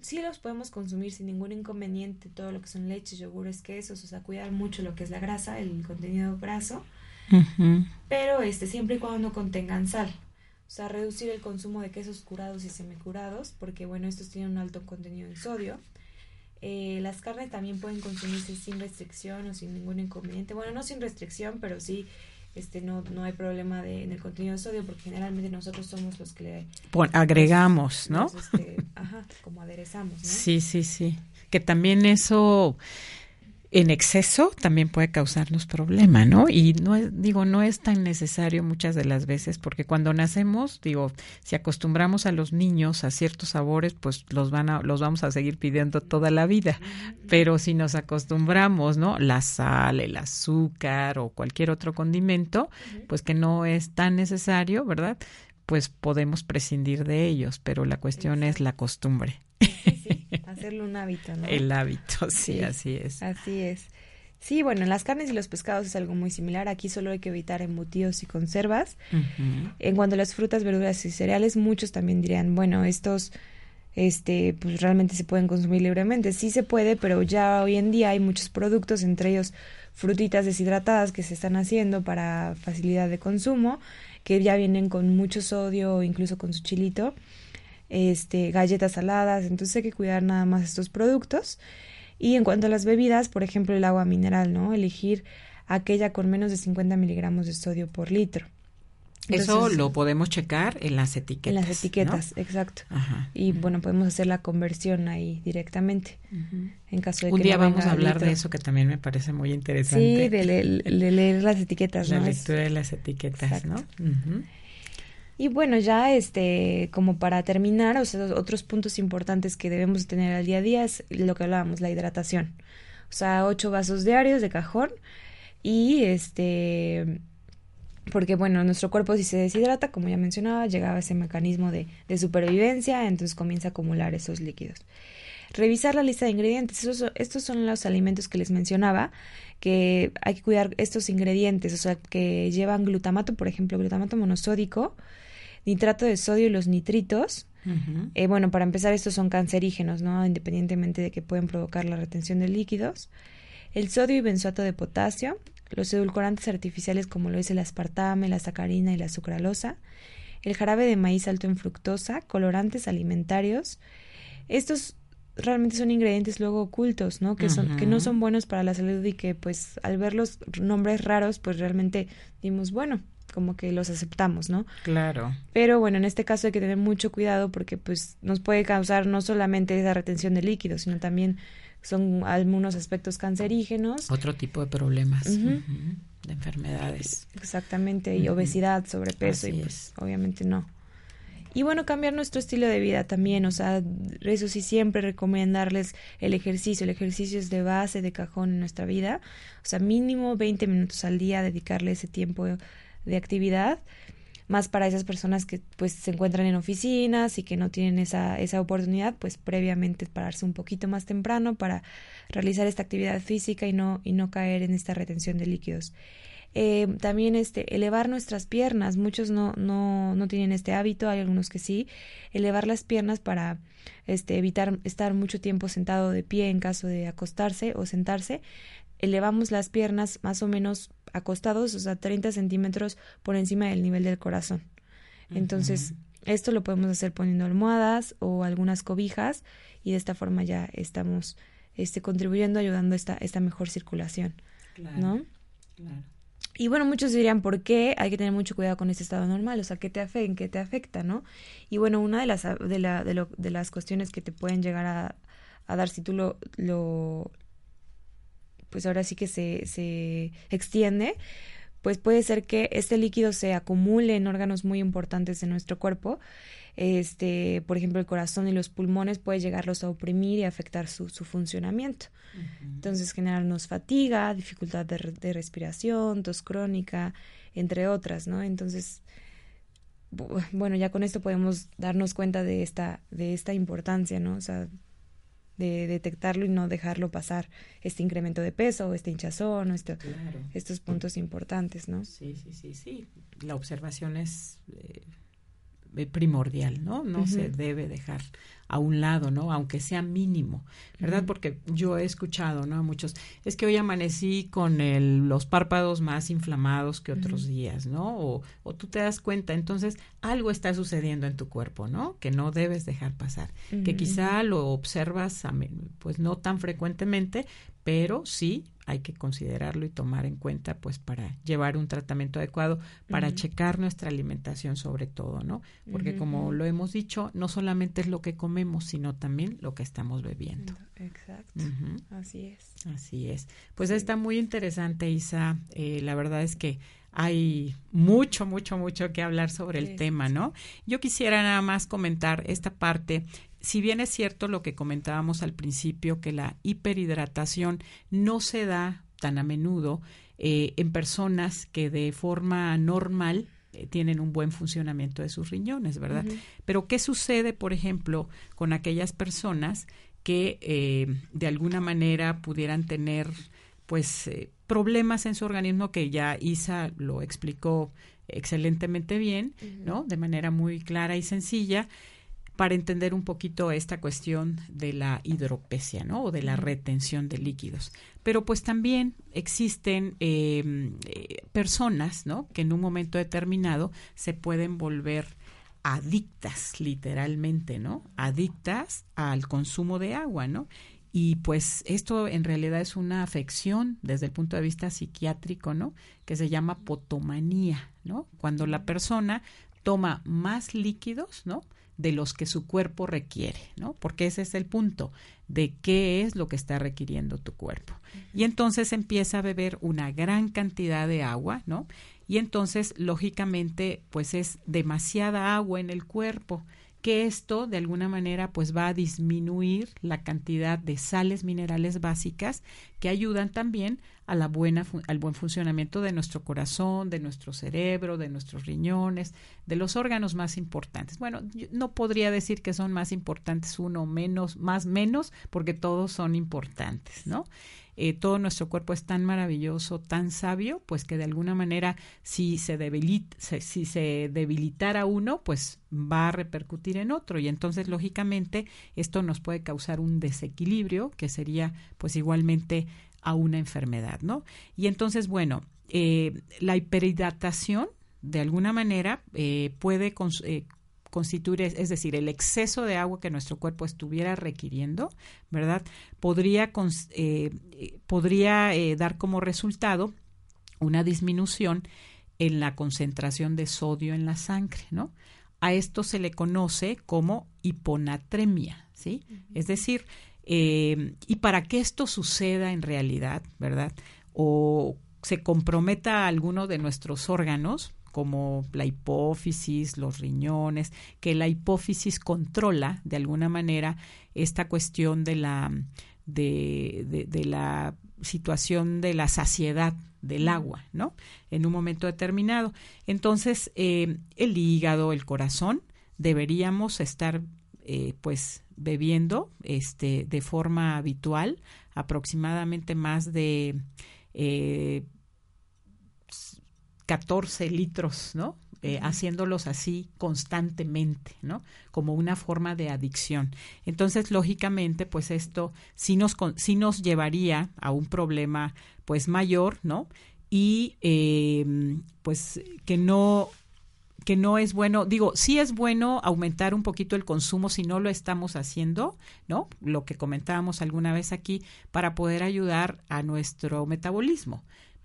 sí los podemos consumir sin ningún inconveniente, todo lo que son leches, yogures, quesos, o sea, cuidar mucho lo que es la grasa, el contenido graso, pero este, siempre y cuando no contengan sal. O sea, reducir el consumo de quesos curados y semicurados, porque bueno, estos tienen un alto contenido en sodio. Eh, las carnes también pueden consumirse sin restricción o sin ningún inconveniente. Bueno, no sin restricción, pero sí este no, no hay problema de, en el contenido de sodio porque generalmente nosotros somos los que le agregamos, ¿no? Este, ajá, como aderezamos, ¿no? Sí, sí, sí. Que también eso en exceso también puede causarnos problema, ¿no? Y no es, digo, no es tan necesario muchas de las veces porque cuando nacemos, digo, si acostumbramos a los niños a ciertos sabores, pues los van a, los vamos a seguir pidiendo toda la vida. Pero si nos acostumbramos, ¿no? La sal, el azúcar o cualquier otro condimento, pues que no es tan necesario, ¿verdad? Pues podemos prescindir de ellos, pero la cuestión es la costumbre. hacerlo un hábito, ¿no? El hábito, sí, así es. Así es. Sí, bueno, en las carnes y los pescados es algo muy similar. Aquí solo hay que evitar embutidos y conservas. En cuanto a las frutas, verduras y cereales, muchos también dirían, bueno, estos este pues realmente se pueden consumir libremente. Sí se puede, pero ya hoy en día hay muchos productos, entre ellos frutitas deshidratadas que se están haciendo para facilidad de consumo, que ya vienen con mucho sodio o incluso con su chilito este, galletas saladas, entonces hay que cuidar nada más estos productos. Y en cuanto a las bebidas, por ejemplo, el agua mineral, ¿no? Elegir aquella con menos de 50 miligramos de sodio por litro. Eso lo podemos checar en las etiquetas. En las etiquetas, exacto. Y bueno, podemos hacer la conversión ahí directamente. En caso de Un día vamos a hablar de eso que también me parece muy interesante. Sí, de, leer las etiquetas. La lectura de las etiquetas, ¿no? Y bueno, ya este, como para terminar, o sea, otros puntos importantes que debemos tener al día a día es lo que hablábamos, la hidratación. O sea, ocho vasos diarios de cajón y este porque bueno, nuestro cuerpo si se deshidrata, como ya mencionaba, llegaba ese mecanismo de, de supervivencia, entonces comienza a acumular esos líquidos. Revisar la lista de ingredientes, estos son los alimentos que les mencionaba, que hay que cuidar estos ingredientes, o sea, que llevan glutamato, por ejemplo, glutamato monosódico, nitrato de sodio y los nitritos. Eh, bueno, para empezar, estos son cancerígenos, ¿no? Independientemente de que pueden provocar la retención de líquidos. El sodio y benzoato de potasio, los edulcorantes artificiales como lo es el aspartame, la sacarina y la sucralosa, el jarabe de maíz alto en fructosa, colorantes alimentarios. Estos realmente son ingredientes luego ocultos, ¿no? Que son que no son buenos para la salud y que pues al ver los nombres raros pues realmente dimos, bueno, como que los aceptamos, ¿no? Claro. Pero bueno, en este caso hay que tener mucho cuidado porque pues nos puede causar no solamente esa retención de líquidos, sino también son algunos aspectos cancerígenos. Otro tipo de problemas, de enfermedades. Exactamente, y obesidad, sobrepeso, y pues obviamente no. Y bueno, cambiar nuestro estilo de vida también, o sea, eso sí siempre recomendarles el ejercicio. El ejercicio es de base, de cajón en nuestra vida. O sea, mínimo 20 minutos al día, dedicarle ese tiempo de actividad, más para esas personas que pues se encuentran en oficinas y que no tienen esa, esa oportunidad, pues previamente pararse un poquito más temprano para realizar esta actividad física y no, y no caer en esta retención de líquidos. Eh, también este elevar nuestras piernas. Muchos no, no, no tienen este hábito hay algunos que sí. Elevar las piernas para este evitar estar mucho tiempo sentado de pie en caso de acostarse o sentarse elevamos las piernas más o menos acostados, o sea, 30 centímetros por encima del nivel del corazón. Entonces, esto lo podemos hacer poniendo almohadas o algunas cobijas y de esta forma ya estamos este, contribuyendo, ayudando a esta, esta mejor circulación. ¿No? Claro. Y bueno, muchos dirían, ¿por qué hay que tener mucho cuidado con este estado normal? O sea, ¿qué te afecta? ¿Qué te afecta? ¿No? Y bueno, una de las, de, la, de, lo, de las cuestiones que te pueden llegar a, a dar si tú lo, lo, pues ahora sí que se, se extiende, pues puede ser que este líquido se acumule en órganos muy importantes de nuestro cuerpo. Este, por ejemplo, el corazón y los pulmones puede llegarlos a oprimir y afectar su, su funcionamiento. Entonces, generarnos fatiga, dificultad de, de, respiración, tos crónica, entre otras, ¿no? Entonces, bueno, ya con esto podemos darnos cuenta de esta, de esta importancia, ¿no? O sea, de detectarlo y no dejarlo pasar este incremento de peso o este hinchazón o estos puntos importantes, ¿no? Sí, sí, sí, sí. La observación es eh, primordial, ¿no? No se debe dejar a un lado, ¿no? Aunque sea mínimo, ¿verdad? Porque yo he escuchado, ¿no? A muchos, es que hoy amanecí con el, los párpados más inflamados que otros días, ¿no? O, o, tú te das cuenta, entonces algo está sucediendo en tu cuerpo, ¿no? Que no debes dejar pasar, que quizá lo observas, pues no tan frecuentemente, pero sí hay que considerarlo y tomar en cuenta pues para llevar un tratamiento adecuado, para checar nuestra alimentación sobre todo, ¿no? Porque como lo hemos dicho, no solamente es lo que comemos, sino también lo que estamos bebiendo. Exacto, así es. Así es. Pues está muy interesante, Isa. Eh, la verdad es que hay mucho, mucho, mucho que hablar sobre el tema, ¿no? Yo quisiera nada más comentar esta parte si bien es cierto lo que comentábamos al principio, que la hiperhidratación no se da tan a menudo eh, en personas que de forma normal eh, tienen un buen funcionamiento de sus riñones, ¿verdad? Pero ¿qué sucede, por ejemplo, con aquellas personas que eh, de alguna manera pudieran tener pues problemas en su organismo que ya Isa lo explicó excelentemente bien, ¿no? De manera muy clara y sencilla para entender un poquito esta cuestión de la hidropesia, ¿no? O de la retención de líquidos. Pero pues también existen em, eh, personas, ¿no? Que en un momento determinado se pueden volver adictas, literalmente, ¿no? Adictas al consumo de agua, ¿no? Y pues esto en realidad es una afección desde el punto de vista psiquiátrico, ¿no? Que se llama potomanía, ¿no? Cuando la persona toma más líquidos, ¿no? De los que su cuerpo requiere, ¿no? Porque ese es el punto de qué es lo que está requiriendo tu cuerpo. Y entonces empieza a beber una gran cantidad de agua, ¿no? Y entonces, lógicamente, pues es demasiada agua en el cuerpo que esto de alguna manera pues va a disminuir la cantidad de sales minerales básicas que ayudan también a la buena al buen funcionamiento de nuestro corazón, de nuestro cerebro, de nuestros riñones, de los órganos más importantes. Bueno, no podría decir que son más importantes uno menos, más menos, porque todos son importantes, ¿no? Eh, todo nuestro cuerpo es tan maravilloso, tan sabio, pues que de alguna manera si se, debilita, si se debilitara uno, pues va a repercutir en otro y entonces lógicamente esto nos puede causar un desequilibrio que sería pues igualmente a una enfermedad, ¿no? Y entonces, bueno, eh, la hiperhidratación de alguna manera eh, puede constituir, es decir, el exceso de agua que nuestro cuerpo estuviera requiriendo, ¿verdad? Podría, eh, podría eh, dar como resultado una disminución en la concentración de sodio en la sangre, ¿no? A esto se le conoce como hiponatremia, ¿sí? Es decir, eh, y para que esto suceda en realidad, ¿verdad? O se comprometa alguno de nuestros órganos, como la hipófisis, los riñones, que la hipófisis controla de alguna manera esta cuestión de la, de, la situación de la saciedad del agua, ¿no? En un momento determinado. Entonces, eh, el hígado, el corazón, deberíamos estar, eh, pues, bebiendo, este, de forma habitual, aproximadamente más de eh, 14 litros, ¿no? Eh, haciéndolos así constantemente, ¿no? Como una forma de adicción. Entonces, lógicamente, pues esto sí nos, sí nos llevaría a un problema, pues mayor, ¿no? Y eh, pues que no que no es bueno, digo, sí es bueno aumentar un poquito el consumo si no lo estamos haciendo, ¿no? Lo que comentábamos alguna vez aquí, para poder ayudar a nuestro metabolismo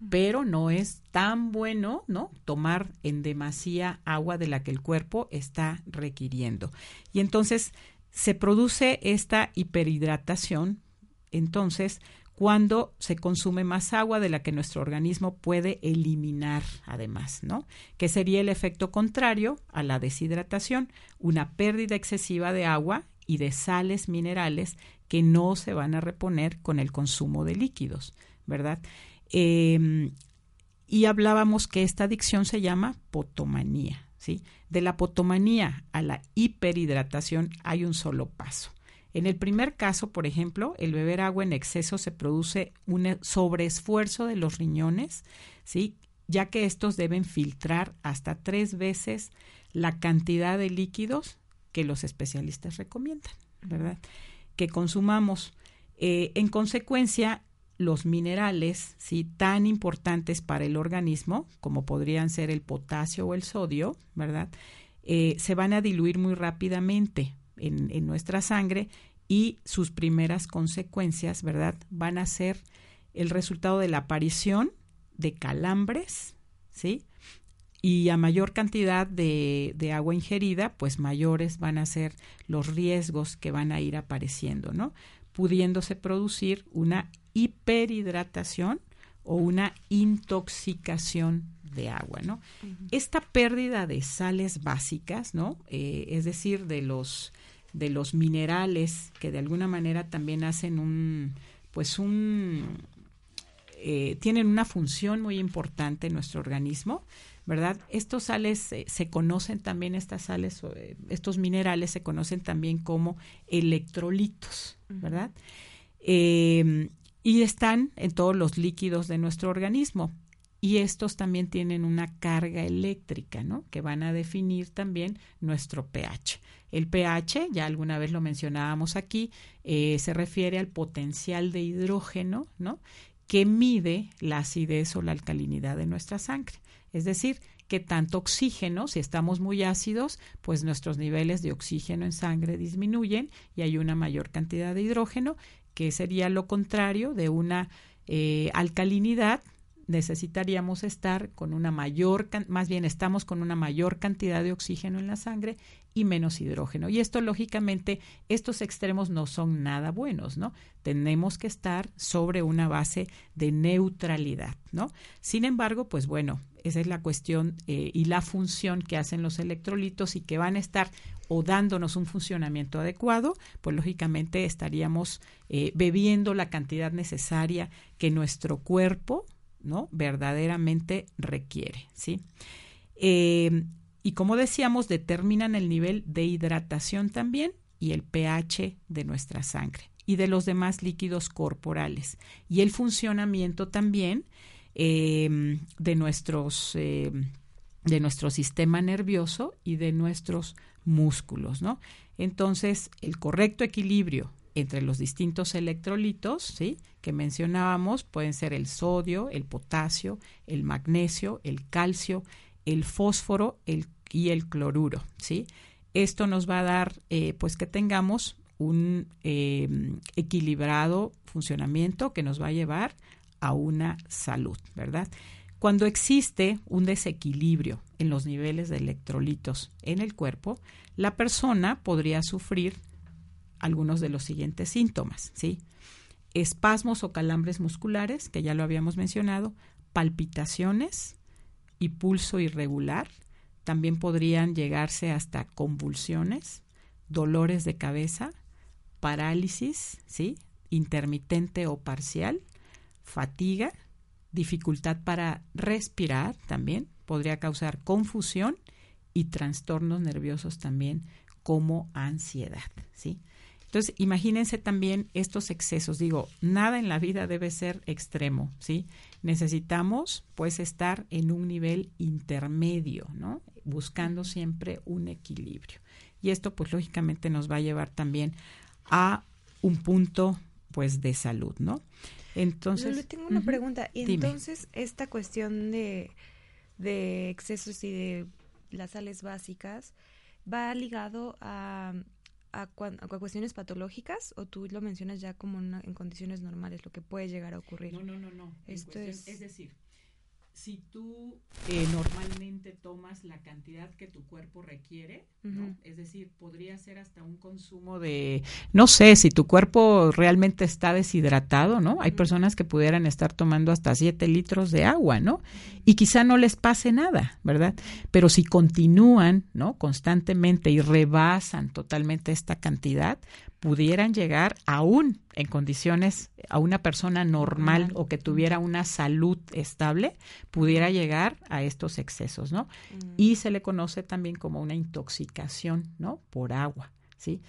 pero no es tan bueno, ¿no? Tomar en demasía agua de la que el cuerpo está requiriendo. Y entonces se produce esta hiperhidratación, entonces, cuando se consume más agua de la que nuestro organismo puede eliminar, además, ¿no? Que sería el efecto contrario a la deshidratación, una pérdida excesiva de agua y de sales minerales que no se van a reponer con el consumo de líquidos, ¿verdad? Eh, y hablábamos que esta adicción se llama potomanía. ¿sí? De la potomanía a la hiperhidratación hay un solo paso. En el primer caso, por ejemplo, el beber agua en exceso se produce un sobreesfuerzo de los riñones, ¿sí? ya que estos deben filtrar hasta tres veces la cantidad de líquidos que los especialistas recomiendan, ¿verdad? Que consumamos. Eh, en consecuencia, los minerales, ¿sí? tan importantes para el organismo, como podrían ser el potasio o el sodio, ¿verdad? Eh, se van a diluir muy rápidamente en, nuestra sangre y sus primeras consecuencias, ¿verdad? Van a ser el resultado de la aparición de calambres, ¿sí? Y a mayor cantidad de, de, agua ingerida, pues mayores van a ser los riesgos que van a ir apareciendo, ¿no? Pudiéndose producir una hiperhidratación o una intoxicación de agua, ¿no? Esta pérdida de sales básicas, ¿no? Eh, es decir, de los de los minerales que de alguna manera también hacen un, pues un, eh, tienen una función muy importante en nuestro organismo, ¿verdad? Estos sales eh, se conocen también, estas sales, estos minerales se conocen también como electrolitos, ¿verdad? Y están en todos los líquidos de nuestro organismo. Y estos también tienen una carga eléctrica, ¿no? Que van a definir también nuestro pH. El pH, ya alguna vez lo mencionábamos aquí, eh, se refiere al potencial de hidrógeno, ¿no? Que mide la acidez o la alcalinidad de nuestra sangre. Es decir, que tanto oxígeno, si estamos muy ácidos, pues nuestros niveles de oxígeno en sangre disminuyen y hay una mayor cantidad de hidrógeno que sería lo contrario de una eh, alcalinidad, necesitaríamos estar con una mayor, más bien estamos con una mayor cantidad de oxígeno en la sangre y menos hidrógeno. Y esto, lógicamente, estos extremos no son nada buenos, ¿no? Tenemos que estar sobre una base de neutralidad, ¿no? Sin embargo, pues bueno, esa es la cuestión eh, y la función que hacen los electrolitos y que van a estar o dándonos un funcionamiento adecuado, pues lógicamente estaríamos eh, bebiendo la cantidad necesaria que nuestro cuerpo, ¿no? Verdaderamente requiere, ¿sí? Eh, y como decíamos, determinan el nivel de hidratación también y el pH de nuestra sangre y de los demás líquidos corporales y el funcionamiento también eh, de nuestros de nuestro sistema nervioso y de nuestros músculos, ¿no? Entonces, el correcto equilibrio entre los distintos electrolitos, ¿sí? que mencionábamos, pueden ser el sodio, el potasio, el magnesio, el calcio, el fósforo el, y el cloruro, ¿sí? Esto nos va a dar, eh, pues, que tengamos un em, equilibrado funcionamiento que nos va a llevar a una salud, ¿verdad? Cuando existe un desequilibrio en los niveles de electrolitos en el cuerpo, la persona podría sufrir algunos de los siguientes síntomas, ¿sí? Espasmos o calambres musculares, que ya lo habíamos mencionado, palpitaciones y pulso irregular, también podrían llegarse hasta convulsiones, dolores de cabeza, parálisis, ¿sí? intermitente o parcial, fatiga, dificultad para respirar también, podría causar confusión y trastornos nerviosos también como ansiedad, ¿sí? Entonces, imagínense también estos excesos. Digo, nada en la vida debe ser extremo, ¿sí? Necesitamos, pues, estar en un nivel intermedio, ¿no? Buscando siempre un equilibrio. Y esto, pues, lógicamente nos va a llevar también a un punto, pues, de salud, ¿no? Entonces... le tengo una pregunta. Y entonces, esta cuestión de, de excesos y de las sales básicas va ligado a, a, cuestiones patológicas o tú lo mencionas ya como en condiciones normales, lo que puede llegar a ocurrir? No, no, no, no. Esto es... es decir, si tú eh, normalmente tomas la cantidad que tu cuerpo requiere, es decir, podría ser hasta un consumo de, no sé, si tu cuerpo realmente está deshidratado, ¿no? Hay personas que pudieran estar tomando hasta 7 litros de agua, ¿no? Y quizá no les pase nada, ¿verdad? Pero si continúan, ¿no? Constantemente y rebasan totalmente esta cantidad, pudieran llegar aún en condiciones a una persona normal o que tuviera una salud estable, pudiera llegar a estos excesos, ¿no? Y se le conoce también como una intoxicación, ¿no? Por agua, ¿sí?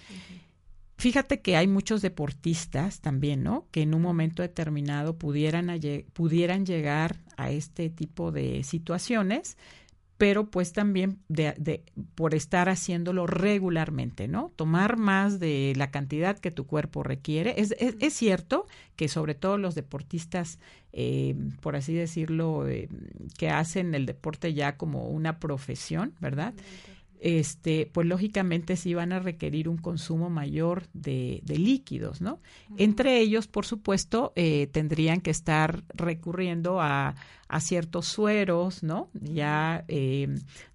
Fíjate que hay muchos deportistas también, ¿no? Que en un momento determinado pudieran, pudieran llegar a este tipo de situaciones pero pues también de, por estar haciéndolo regularmente, ¿no? Tomar más de la cantidad que tu cuerpo requiere. Es, es, cierto que sobre todo los deportistas, eh, por así decirlo, eh, que hacen el deporte ya como una profesión, ¿verdad? Este, pues lógicamente sí van a requerir un consumo mayor de, líquidos, ¿no? Entre ellos, por supuesto, eh, tendrían que estar recurriendo a, ciertos sueros, ¿no? Ya, eh,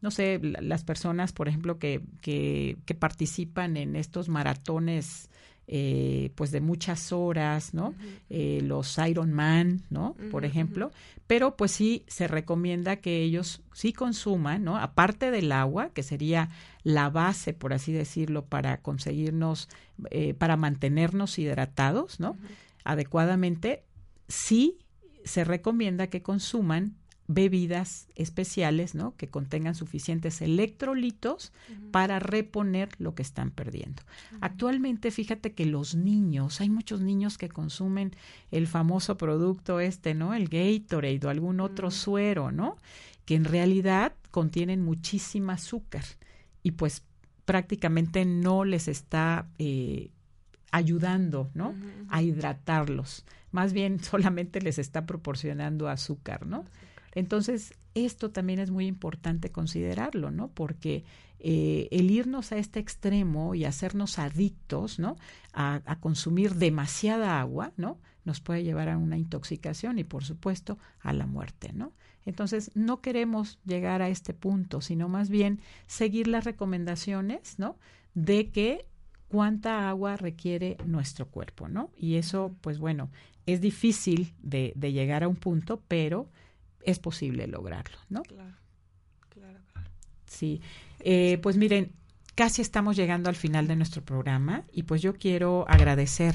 no sé, las personas, por ejemplo, que, que, que participan en estos maratones eh, pues de muchas horas, ¿no? eh, los Ironman, ¿no? Por ejemplo, pero pues sí se recomienda que ellos sí consuman, ¿no? Aparte del agua, que sería la base, por así decirlo, para conseguirnos, eh, para mantenernos hidratados, ¿no? Adecuadamente, sí se recomienda que consuman bebidas especiales, ¿no? Que contengan suficientes electrolitos para reponer lo que están perdiendo. Actualmente, fíjate que los niños, hay muchos niños que consumen el famoso producto este, ¿no? El Gatorade o algún otro suero, ¿no? Que en realidad contienen muchísima azúcar y pues prácticamente no les está eh, ayudando, ¿no? A hidratarlos. Más bien solamente les está proporcionando azúcar, ¿no? Entonces, esto también es muy importante considerarlo, ¿no? Porque eh, el irnos a este extremo y hacernos adictos, ¿no? A, a, consumir demasiada agua, ¿no? Nos puede llevar a una intoxicación y, por supuesto, a la muerte, ¿no? Entonces, no queremos llegar a este punto, sino más bien seguir las recomendaciones, ¿no? De que cuánta agua requiere nuestro cuerpo, ¿no? Y eso, pues bueno, es difícil de, de llegar a un punto, pero es posible lograrlo, ¿no? Claro, claro, claro. Sí, eh, pues miren, casi estamos llegando al final de nuestro programa y pues yo quiero agradecer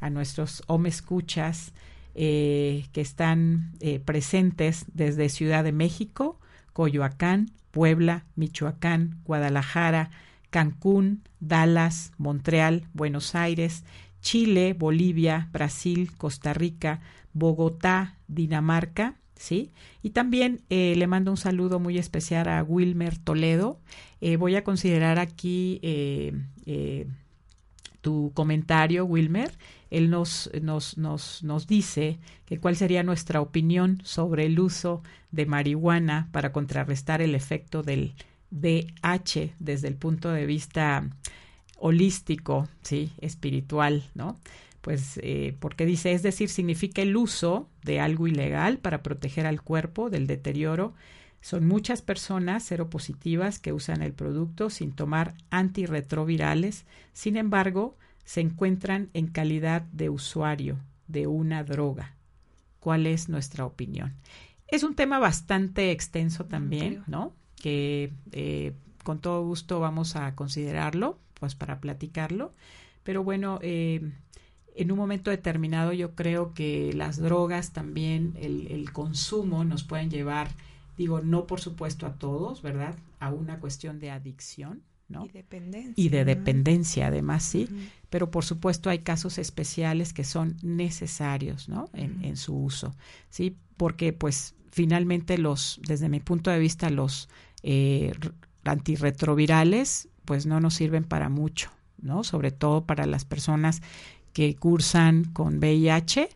a nuestros home escuchas eh, que están eh, presentes desde Ciudad de México, Coyoacán, Puebla, Michoacán, Guadalajara, Cancún, Dallas, Montreal, Buenos Aires, Chile, Bolivia, Brasil, Costa Rica, Bogotá, Dinamarca, ¿sí? Y también eh, le mando un saludo muy especial a Wilmer Toledo. Eh, voy a considerar aquí eh, tu comentario, Wilmer. Él nos, nos, nos, nos dice que cuál sería nuestra opinión sobre el uso de marihuana para contrarrestar el efecto del DH desde el punto de vista holístico, sí, espiritual, ¿no? Pues eh, porque dice, es decir, significa el uso de algo ilegal para proteger al cuerpo del deterioro. Son muchas personas seropositivas que usan el producto sin tomar antirretrovirales, sin embargo, se encuentran en calidad de usuario de una droga. ¿Cuál es nuestra opinión? Es un tema bastante extenso también, ¿no? Que eh, con todo gusto vamos a considerarlo, pues para platicarlo. Pero bueno, eh, en un momento determinado yo creo que las drogas también, el, consumo nos pueden llevar, digo, no por supuesto a todos, ¿verdad? A una cuestión de adicción, ¿no? Y dependencia. Y de dependencia, además, sí. Pero por supuesto hay casos especiales que son necesarios, ¿no? En, en, su uso, ¿sí? Porque, pues, finalmente los, desde mi punto de vista, los eh, antirretrovirales, pues no nos sirven para mucho, ¿no? Sobre todo para las personas que cursan con VIH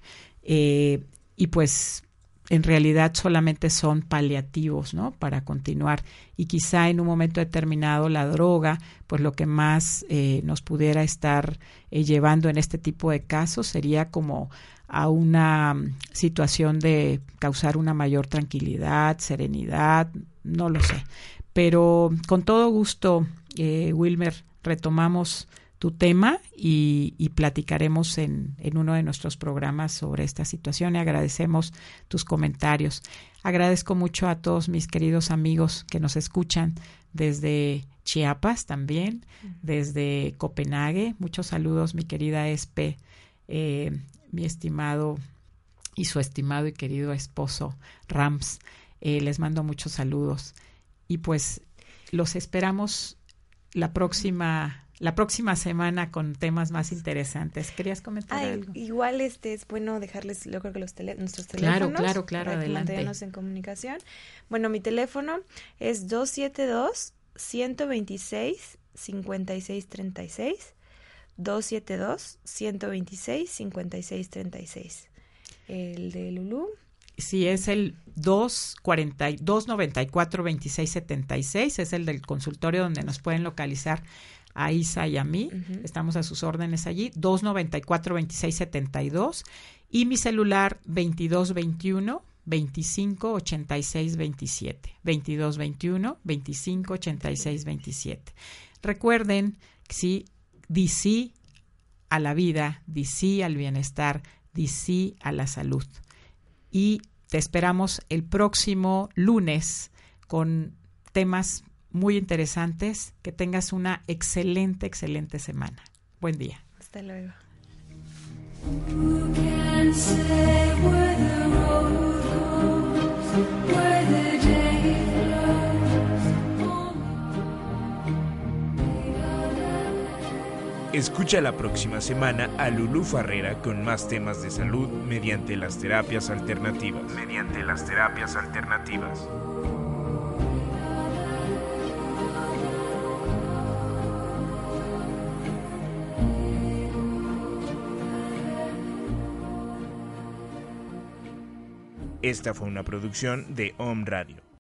eh, y pues en realidad solamente son paliativos, ¿no? Para continuar. Y quizá en un momento determinado la droga, pues lo que más eh, nos pudiera estar eh, llevando en este tipo de casos sería como a una mm, situación de causar una mayor tranquilidad, serenidad, no lo sé. Pero con todo gusto, Wilmer, retomamos tu tema y, platicaremos en, en, uno de nuestros programas sobre esta situación y agradecemos tus comentarios. Agradezco mucho a todos mis queridos amigos que nos escuchan desde Chiapas también, desde Copenhague. Muchos saludos, mi querida Espe, eh, mi estimado y su estimado y querido esposo Rams. Eh, les mando muchos saludos y pues los esperamos la próxima la próxima semana con temas más interesantes. ¿Querías comentar algo? Igual este es bueno dejarles, yo creo que los nuestros teléfonos. Claro, claro, claro, adelante. Mantenernos en comunicación. Bueno, mi teléfono es 272 126 5636 272 126 5636. El de Lulú si es el 294-2676, es el del consultorio donde nos pueden localizar a Isa y a mí. Estamos a sus órdenes allí. 294-2672 y mi celular 2221 25 86 27. 22 21 25 86 27. Recuerden, sí, di sí a la vida, di sí al bienestar, di sí a la salud. Y te esperamos el próximo lunes con temas muy interesantes. Que tengas una excelente, excelente semana. Buen día. Hasta luego. Escucha la próxima semana a Lulú Farrera con más temas de salud mediante las terapias alternativas. Mediante las terapias alternativas. Esta fue una producción de Home Radio.